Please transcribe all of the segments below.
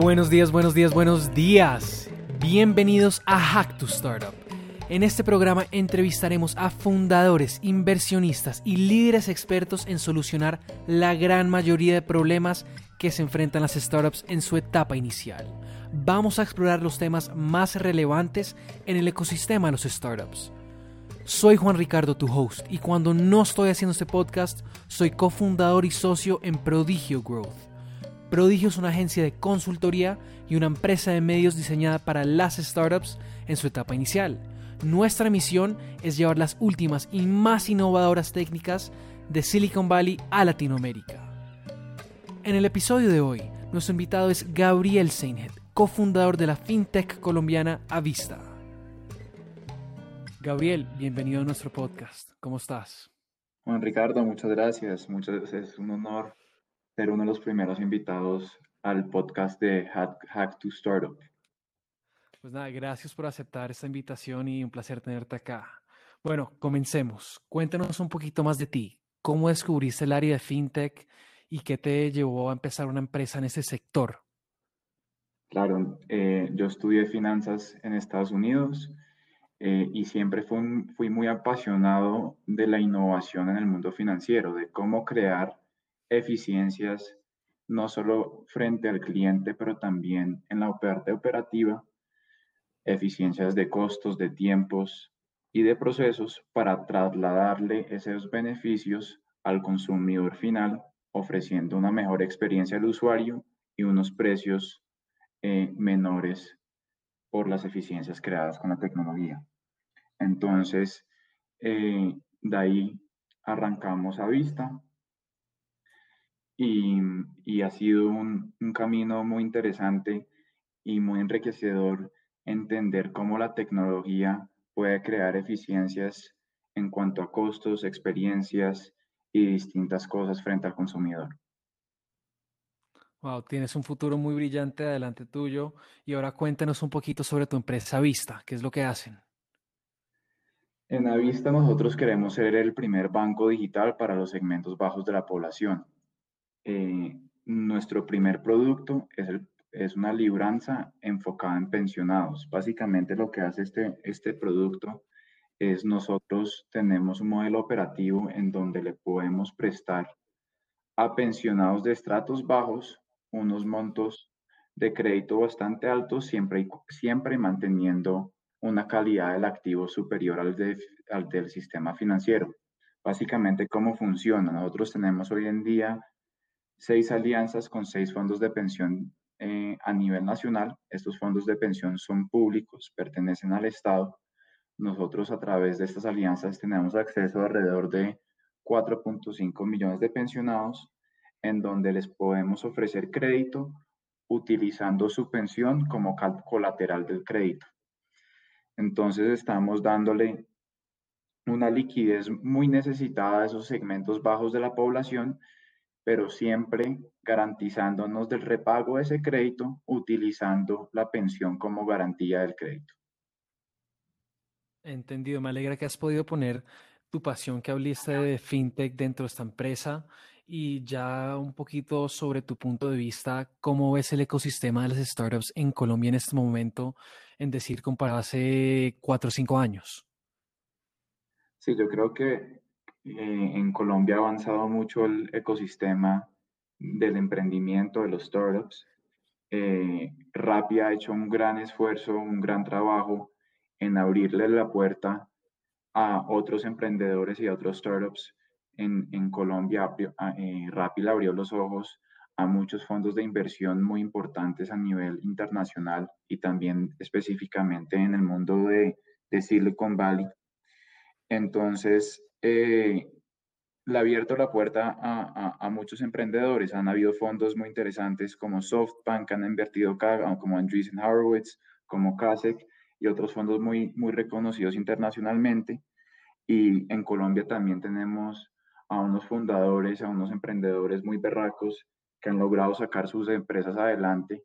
Buenos días, buenos días, buenos días. Bienvenidos a Hack to Startup. En este programa entrevistaremos a fundadores, inversionistas y líderes expertos en solucionar la gran mayoría de problemas que se enfrentan las startups en su etapa inicial. Vamos a explorar los temas más relevantes en el ecosistema de los startups. Soy Juan Ricardo, tu host, y cuando no estoy haciendo este podcast, soy cofundador y socio en Prodigio Growth Prodigio es una agencia de consultoría y una empresa de medios diseñada para las startups en su etapa inicial. Nuestra misión es llevar las últimas y más innovadoras técnicas de Silicon Valley a Latinoamérica. En el episodio de hoy, nuestro invitado es Gabriel Seinhead, cofundador de la fintech colombiana Avista. Gabriel, bienvenido a nuestro podcast. ¿Cómo estás? Juan Ricardo, muchas gracias. Muchas, es un honor ser uno de los primeros invitados al podcast de Hack, to Startup. Pues nada, gracias por aceptar esta invitación y un placer tenerte acá. Bueno, comencemos. Cuéntanos un poquito más de ti. ¿Cómo descubriste el área de fintech y qué te llevó a empezar una empresa en ese sector? Claro, eh, yo estudié finanzas en Estados Unidos eh, y siempre fui, fui muy apasionado de la innovación en el mundo financiero, de cómo crear eficiencias no solo frente al cliente, pero también en la parte operativa, eficiencias de costos, de tiempos y de procesos para trasladarle esos beneficios al consumidor final, ofreciendo una mejor experiencia al usuario y unos precios eh, menores por las eficiencias creadas con la tecnología. Entonces, eh, de ahí arrancamos a vista y, ha sido un, camino muy interesante y muy enriquecedor entender cómo la tecnología puede crear eficiencias en cuanto a costos, experiencias y distintas cosas frente al consumidor. Wow, tienes un futuro muy brillante adelante tuyo. Y ahora cuéntanos un poquito sobre tu empresa Vista. ¿Qué es lo que hacen? En Avista nosotros queremos ser el primer banco digital para los segmentos bajos de la población. Eh, nuestro primer producto es, es, una libranza enfocada en pensionados. Básicamente lo que hace este, este producto es nosotros tenemos un modelo operativo en donde le podemos prestar a pensionados de estratos bajos unos montos de crédito bastante altos, siempre, siempre manteniendo una calidad del activo superior al, al del sistema financiero. Básicamente, ¿cómo funciona? Nosotros tenemos hoy en día seis alianzas con seis fondos de pensión eh, a nivel nacional. Estos fondos de pensión son públicos, pertenecen al Estado. Nosotros a través de estas alianzas tenemos acceso a alrededor de 4.5 millones de pensionados en donde les podemos ofrecer crédito utilizando su pensión como colateral del crédito. Entonces estamos dándole una liquidez muy necesitada a esos segmentos bajos de la población pero siempre garantizándonos del repago de ese crédito utilizando la pensión como garantía del crédito. Entendido, me alegra que has podido poner tu pasión que hablaste de fintech dentro de esta empresa y ya un poquito sobre tu punto de vista, cómo ves el ecosistema de las startups en Colombia en este momento, en decir, comparado hace cuatro o cinco años. Sí, yo creo que eh, en Colombia ha avanzado mucho el ecosistema del emprendimiento, de los startups. Eh, ha hecho un gran esfuerzo, un gran trabajo en abrirle la puerta a otros emprendedores y a otros startups. En, Colombia, eh, Rappi le abrió los ojos a muchos fondos de inversión muy importantes a nivel internacional y también específicamente en el mundo de Silicon Valley. Entonces, eh, le ha abierto la puerta a, muchos emprendedores. Han habido fondos muy interesantes como SoftBank, han invertido como Andreessen Horowitz, como Kasek y otros fondos muy, muy reconocidos internacionalmente. Y en Colombia también tenemos a unos fundadores, a unos emprendedores muy berracos que han logrado sacar sus empresas adelante.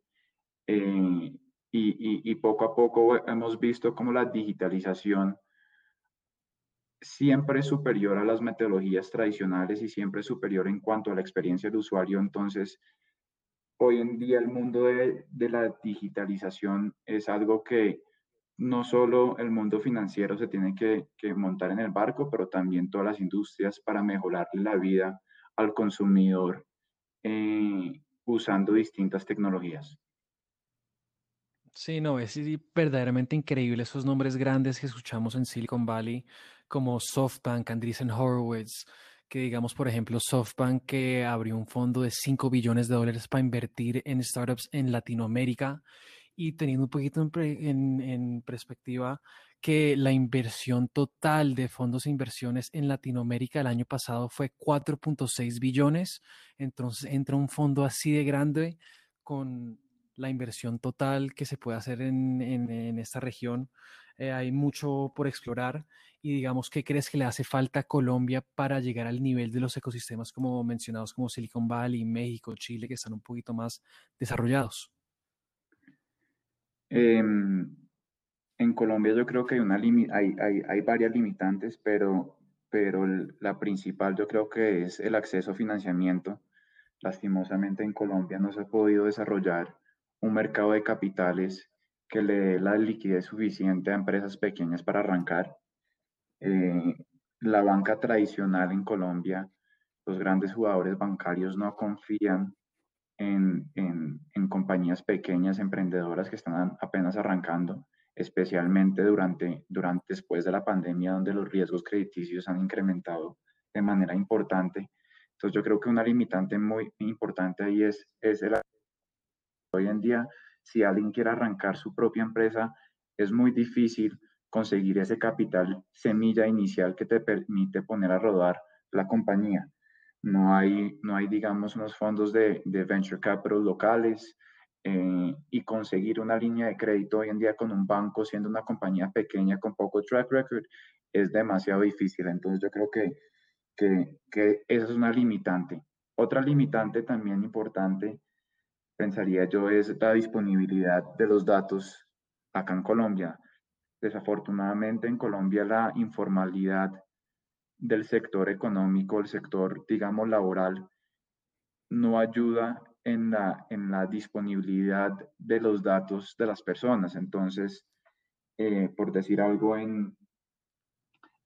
Eh, y, y, poco a poco hemos visto cómo la digitalización siempre superior a las metodologías tradicionales y siempre superior en cuanto a la experiencia del usuario. Entonces, hoy en día el mundo de, la digitalización es algo que no solo el mundo financiero se tiene que, montar en el barco, pero también todas las industrias para mejorar la vida al consumidor eh, usando distintas tecnologías. Sí, no, es verdaderamente increíble esos nombres grandes que escuchamos en Silicon Valley, como SoftBank, Andreessen Horowitz, que digamos, por ejemplo, SoftBank que abrió un fondo de 5 billones de dólares para invertir en startups en Latinoamérica y teniendo un poquito en, perspectiva que la inversión total de fondos e inversiones en Latinoamérica el año pasado fue 4.6 billones, entonces entra un fondo así de grande con la inversión total que se puede hacer en, esta región eh, hay mucho por explorar y digamos, ¿qué crees que le hace falta a Colombia para llegar al nivel de los ecosistemas como mencionados como Silicon Valley, México, Chile, que están un poquito más desarrollados? Em, en Colombia yo creo que hay, una hay, hay varias limitantes, pero, pero la principal yo creo que es el acceso a financiamiento. Lastimosamente en Colombia no se ha podido desarrollar un mercado de capitales que le dé la liquidez suficiente a empresas pequeñas para arrancar. Eh, la banca tradicional en Colombia, los grandes jugadores bancarios no confían en, compañías pequeñas, emprendedoras que están apenas arrancando, especialmente durante, durante después de la pandemia, donde los riesgos crediticios han incrementado de manera importante. Entonces yo creo que una limitante muy importante ahí es, es el hoy en día si alguien quiere arrancar su propia empresa, es muy difícil conseguir ese capital semilla inicial que te permite poner a rodar la compañía. No hay, no hay digamos, unos fondos de, venture capital locales eh, y conseguir una línea de crédito hoy en día con un banco, siendo una compañía pequeña con poco track record, es demasiado difícil. Entonces yo creo que, que, que esa es una limitante. Otra limitante también importante pensaría yo, es la disponibilidad de los datos acá en Colombia. Desafortunadamente en Colombia la informalidad del sector económico, el sector, digamos, laboral, no ayuda en la, en la disponibilidad de los datos de las personas. Entonces, eh, por decir algo, en,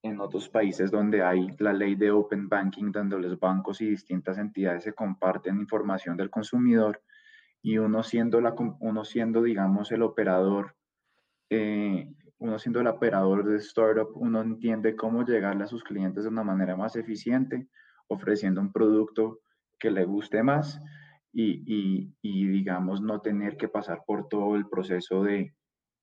en otros países donde hay la ley de Open Banking, donde los bancos y distintas entidades se comparten información del consumidor, y uno siendo, la, uno siendo digamos, el operador, eh, uno siendo el operador de startup, uno entiende cómo llegarle a sus clientes de una manera más eficiente, ofreciendo un producto que le guste más y, y, y digamos, no tener que pasar por todo el proceso de,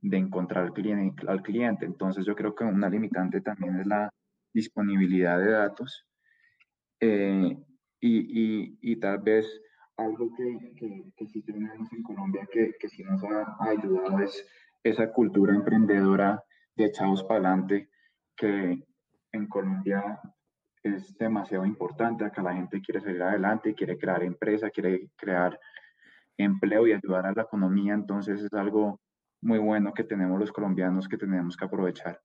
de encontrar al cliente, al cliente. Entonces yo creo que una limitante también es la disponibilidad de datos eh, y, y, y, tal vez algo que, que, que, sí tenemos en Colombia que, que sí nos ha, ayudado es esa cultura emprendedora de echados para adelante que en Colombia es demasiado importante. Acá la gente quiere salir adelante, quiere crear empresa, quiere crear empleo y ayudar a la economía. Entonces es algo muy bueno que tenemos los colombianos que tenemos que aprovechar.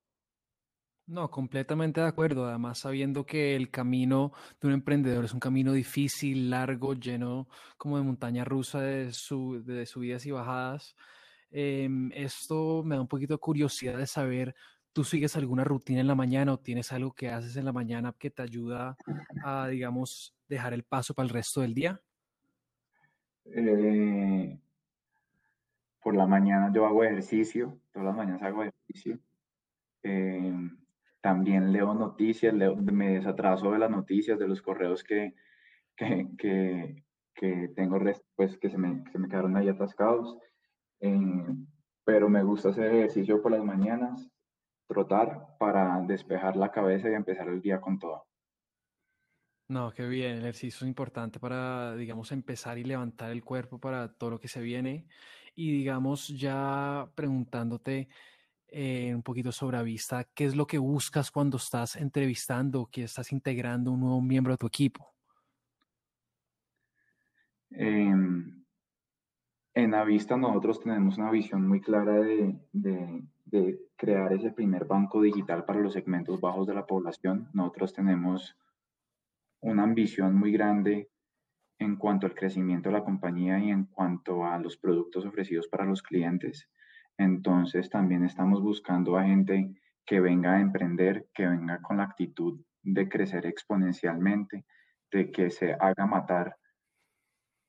No, completamente de acuerdo. Además, sabiendo que el camino de un emprendedor es un camino difícil, largo, lleno como de montaña rusa de, subidas y bajadas. Em, esto me da un poquito de curiosidad de saber, ¿tú sigues alguna rutina en la mañana o tienes algo que haces en la mañana que te ayuda a, digamos, dejar el paso para el resto del día? Eh, por la mañana yo hago ejercicio, todas las mañanas hago ejercicio. Em, también leo noticias, me desatraso de las noticias, de los correos que, que, que, tengo, pues que se me, se me quedaron ahí atascados. Eh, pero me gusta hacer ejercicio por las mañanas, trotar para despejar la cabeza y empezar el día con todo. No, qué bien, el ejercicio es importante para, digamos, empezar y levantar el cuerpo para todo lo que se viene. Y digamos, ya preguntándote, eh, un poquito sobre vista, ¿qué es lo que buscas cuando estás entrevistando, que estás integrando un nuevo miembro de tu equipo? Em, en Avista nosotros tenemos una visión muy clara de, de, crear ese primer banco digital para los segmentos bajos de la población. Nosotros tenemos una ambición muy grande en cuanto al crecimiento de la compañía y en cuanto a los productos ofrecidos para los clientes. Entonces también estamos buscando a gente que venga a emprender, que venga con la actitud de crecer exponencialmente, de que se haga matar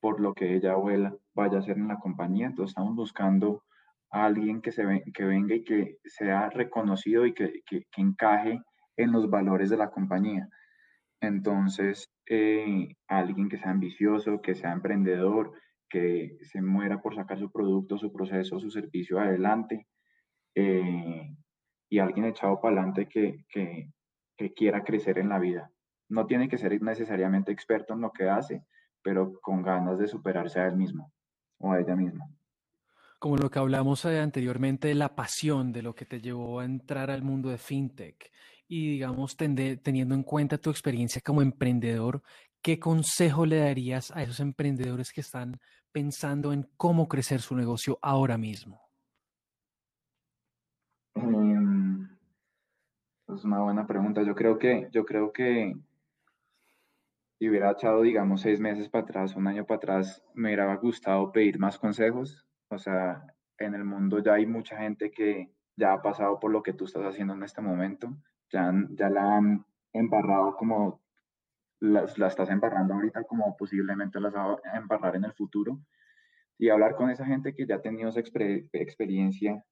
por lo que ella abuela vaya a hacer en la compañía. Entonces estamos buscando a alguien que, se que venga y que sea reconocido y que, que, encaje en los valores de la compañía. Entonces, eh, alguien que sea ambicioso, que sea emprendedor, que se muera por sacar su producto, su proceso, su servicio adelante, eh, y alguien echado para adelante que, que, quiera crecer en la vida. No tiene que ser necesariamente experto en lo que hace, pero con ganas de superarse a él mismo o a ella misma. Como lo que hablamos eh, anteriormente de la pasión, de lo que te llevó a entrar al mundo de fintech y digamos teniendo en cuenta tu experiencia como emprendedor, ¿qué consejo le darías a esos emprendedores que están pensando en cómo crecer su negocio ahora mismo? Em, es una buena pregunta. Yo creo que, yo creo que si hubiera echado, digamos, seis meses para atrás, un año para atrás, me hubiera gustado pedir más consejos. O sea, en el mundo ya hay mucha gente que ya ha pasado por lo que tú estás haciendo en este momento. Ya, ya la han embarrado como la, la estás embarrando ahorita, como posiblemente las va a embarrar en el futuro. Y hablar con esa gente que ya ha tenido esa experiencia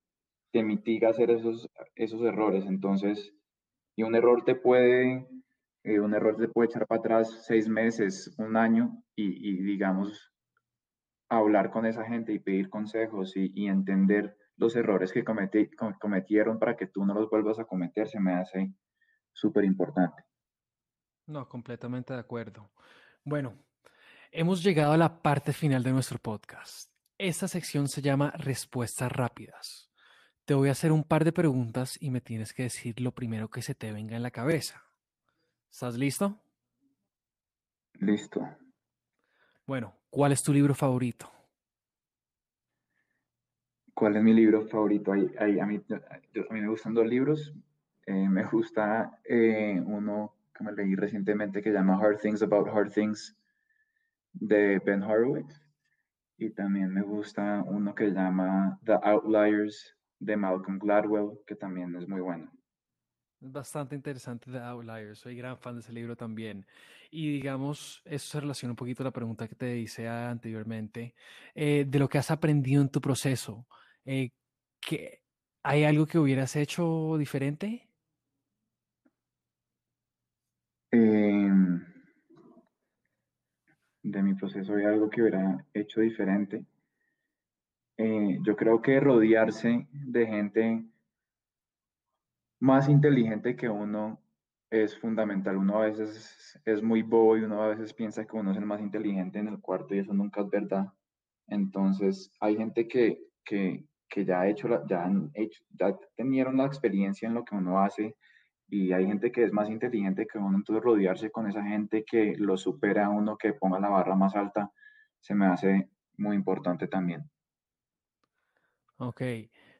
te mitiga hacer esos, esos errores. Entonces, y un error te puede, eh, un error te puede echar para atrás seis meses, un año, y, digamos, hablar con esa gente y pedir consejos y, entender los errores que cometieron para que tú no los vuelvas a cometer, se me hace súper importante. No, completamente de acuerdo. Bueno, hemos llegado a la parte final de nuestro podcast. Esta sección se llama Respuestas Rápidas. Te voy a hacer un par de preguntas y me tienes que decir lo primero que se te venga en la cabeza. ¿Estás listo? Listo. Bueno, ¿cuál es tu libro favorito? ¿Cuál es mi libro favorito? a, mí, a, mí, me gustan dos libros. Eh, me gusta eh, uno que me leí recientemente que llama Hard Things About Hard Things de Ben Horowitz. Y también me gusta uno que llama The Outliers de Malcolm Gladwell, que también es muy bueno. Bastante interesante The Outliers, soy gran fan de ese libro también. Y digamos, eso se relaciona un poquito a la pregunta que te hice anteriormente, eh, de lo que has aprendido en tu proceso. Eh, que, ¿Hay algo que hubieras hecho diferente? Em, de mi proceso hay algo que hubiera hecho diferente. Eh, yo creo que rodearse de gente más inteligente que uno es fundamental. Uno a veces es muy bobo y uno a veces piensa que uno es el más inteligente en el cuarto y eso nunca es verdad. Entonces, hay gente que, que, que ya, ha hecho ya, han hecho, ya tenieron la experiencia en lo que uno hace y hay gente que es más inteligente que uno, entonces rodearse con esa gente que lo supera a uno, que ponga la barra más alta, se me hace muy importante también. Ok,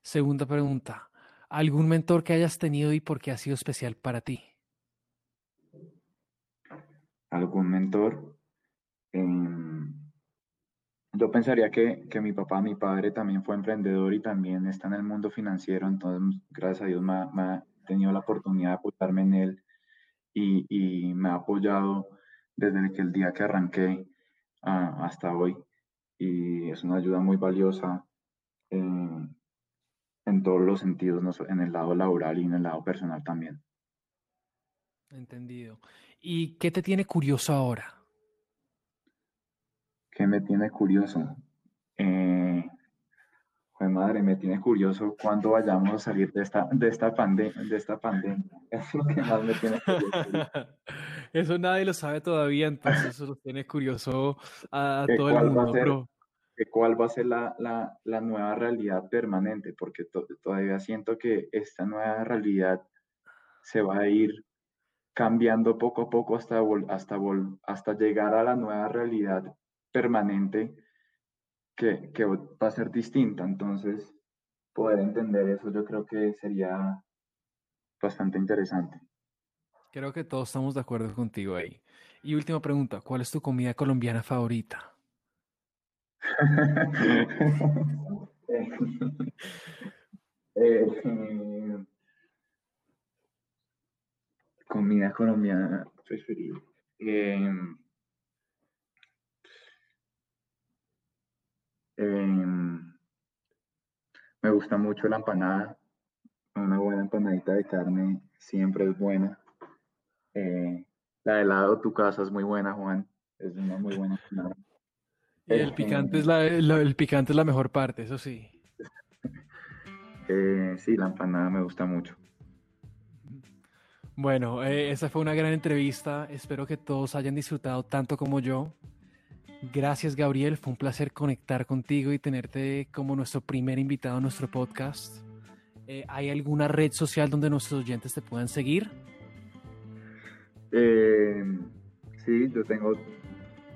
segunda pregunta. ¿Algún mentor que hayas tenido y por qué ha sido especial para ti? ¿Algún mentor? Em, yo pensaría que, que, mi papá, mi padre también fue emprendedor y también está en el mundo financiero, entonces gracias a Dios me, ha tenido la oportunidad de apoyarme en él y, y, me ha apoyado desde que el día que arranqué ah, hasta hoy y es una ayuda muy valiosa en todos los sentidos, no en el lado laboral y en el lado personal también. Entendido. ¿Y qué te tiene curioso ahora? ¿Qué me tiene curioso? Eh, madre, me tiene curioso cuándo vayamos a salir de esta, de esta, de esta pandemia. Es lo que más me tiene curioso. eso nadie lo sabe todavía, entonces eso lo tiene curioso a todo el mundo cuál va a ser la, la, la nueva realidad permanente, porque todavía siento que esta nueva realidad se va a ir cambiando poco a poco hasta, hasta, hasta llegar a la nueva realidad permanente que, que va a ser distinta. Entonces, poder entender eso yo creo que sería bastante interesante. Creo que todos estamos de acuerdo contigo ahí. Y última pregunta, ¿cuál es tu comida colombiana favorita? Eh, comida colombiana preferida. Em, em, me gusta mucho la empanada. Una buena empanadita de carne siempre es buena. Eh, la de helado tu casa es muy buena, Juan. Es una muy buena empanada. Y el picante es la, el picante es la mejor parte, eso sí. Eh, sí, la empanada me gusta mucho. Bueno, eh, esa fue una gran entrevista. Espero que todos hayan disfrutado tanto como yo. Gracias, Gabriel. Fue un placer conectar contigo y tenerte como nuestro primer invitado a nuestro podcast. Eh, ¿Hay alguna red social donde nuestros oyentes te puedan seguir? sí, yo tengo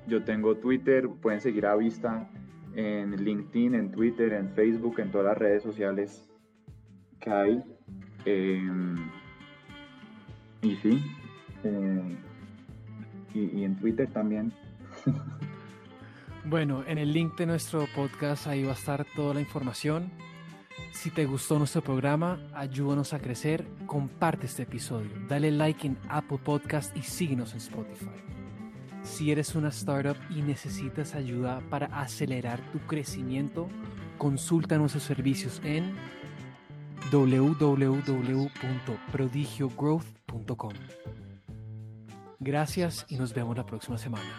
yo tengo Twitter, pueden seguir a Vista en LinkedIn, en Twitter, en Facebook, en todas las redes sociales que hay. Em, y sí, eh, y, en Twitter también. Bueno, en el link de nuestro podcast ahí va a estar toda la información. Si te gustó nuestro programa, ayúdanos a crecer, comparte este episodio, dale like en Apple Podcast y síguenos en Spotify. Si eres una startup y necesitas ayuda para acelerar tu crecimiento, consulta nuestros servicios en www.prodigiogrowth.com. Gracias y nos vemos la próxima semana.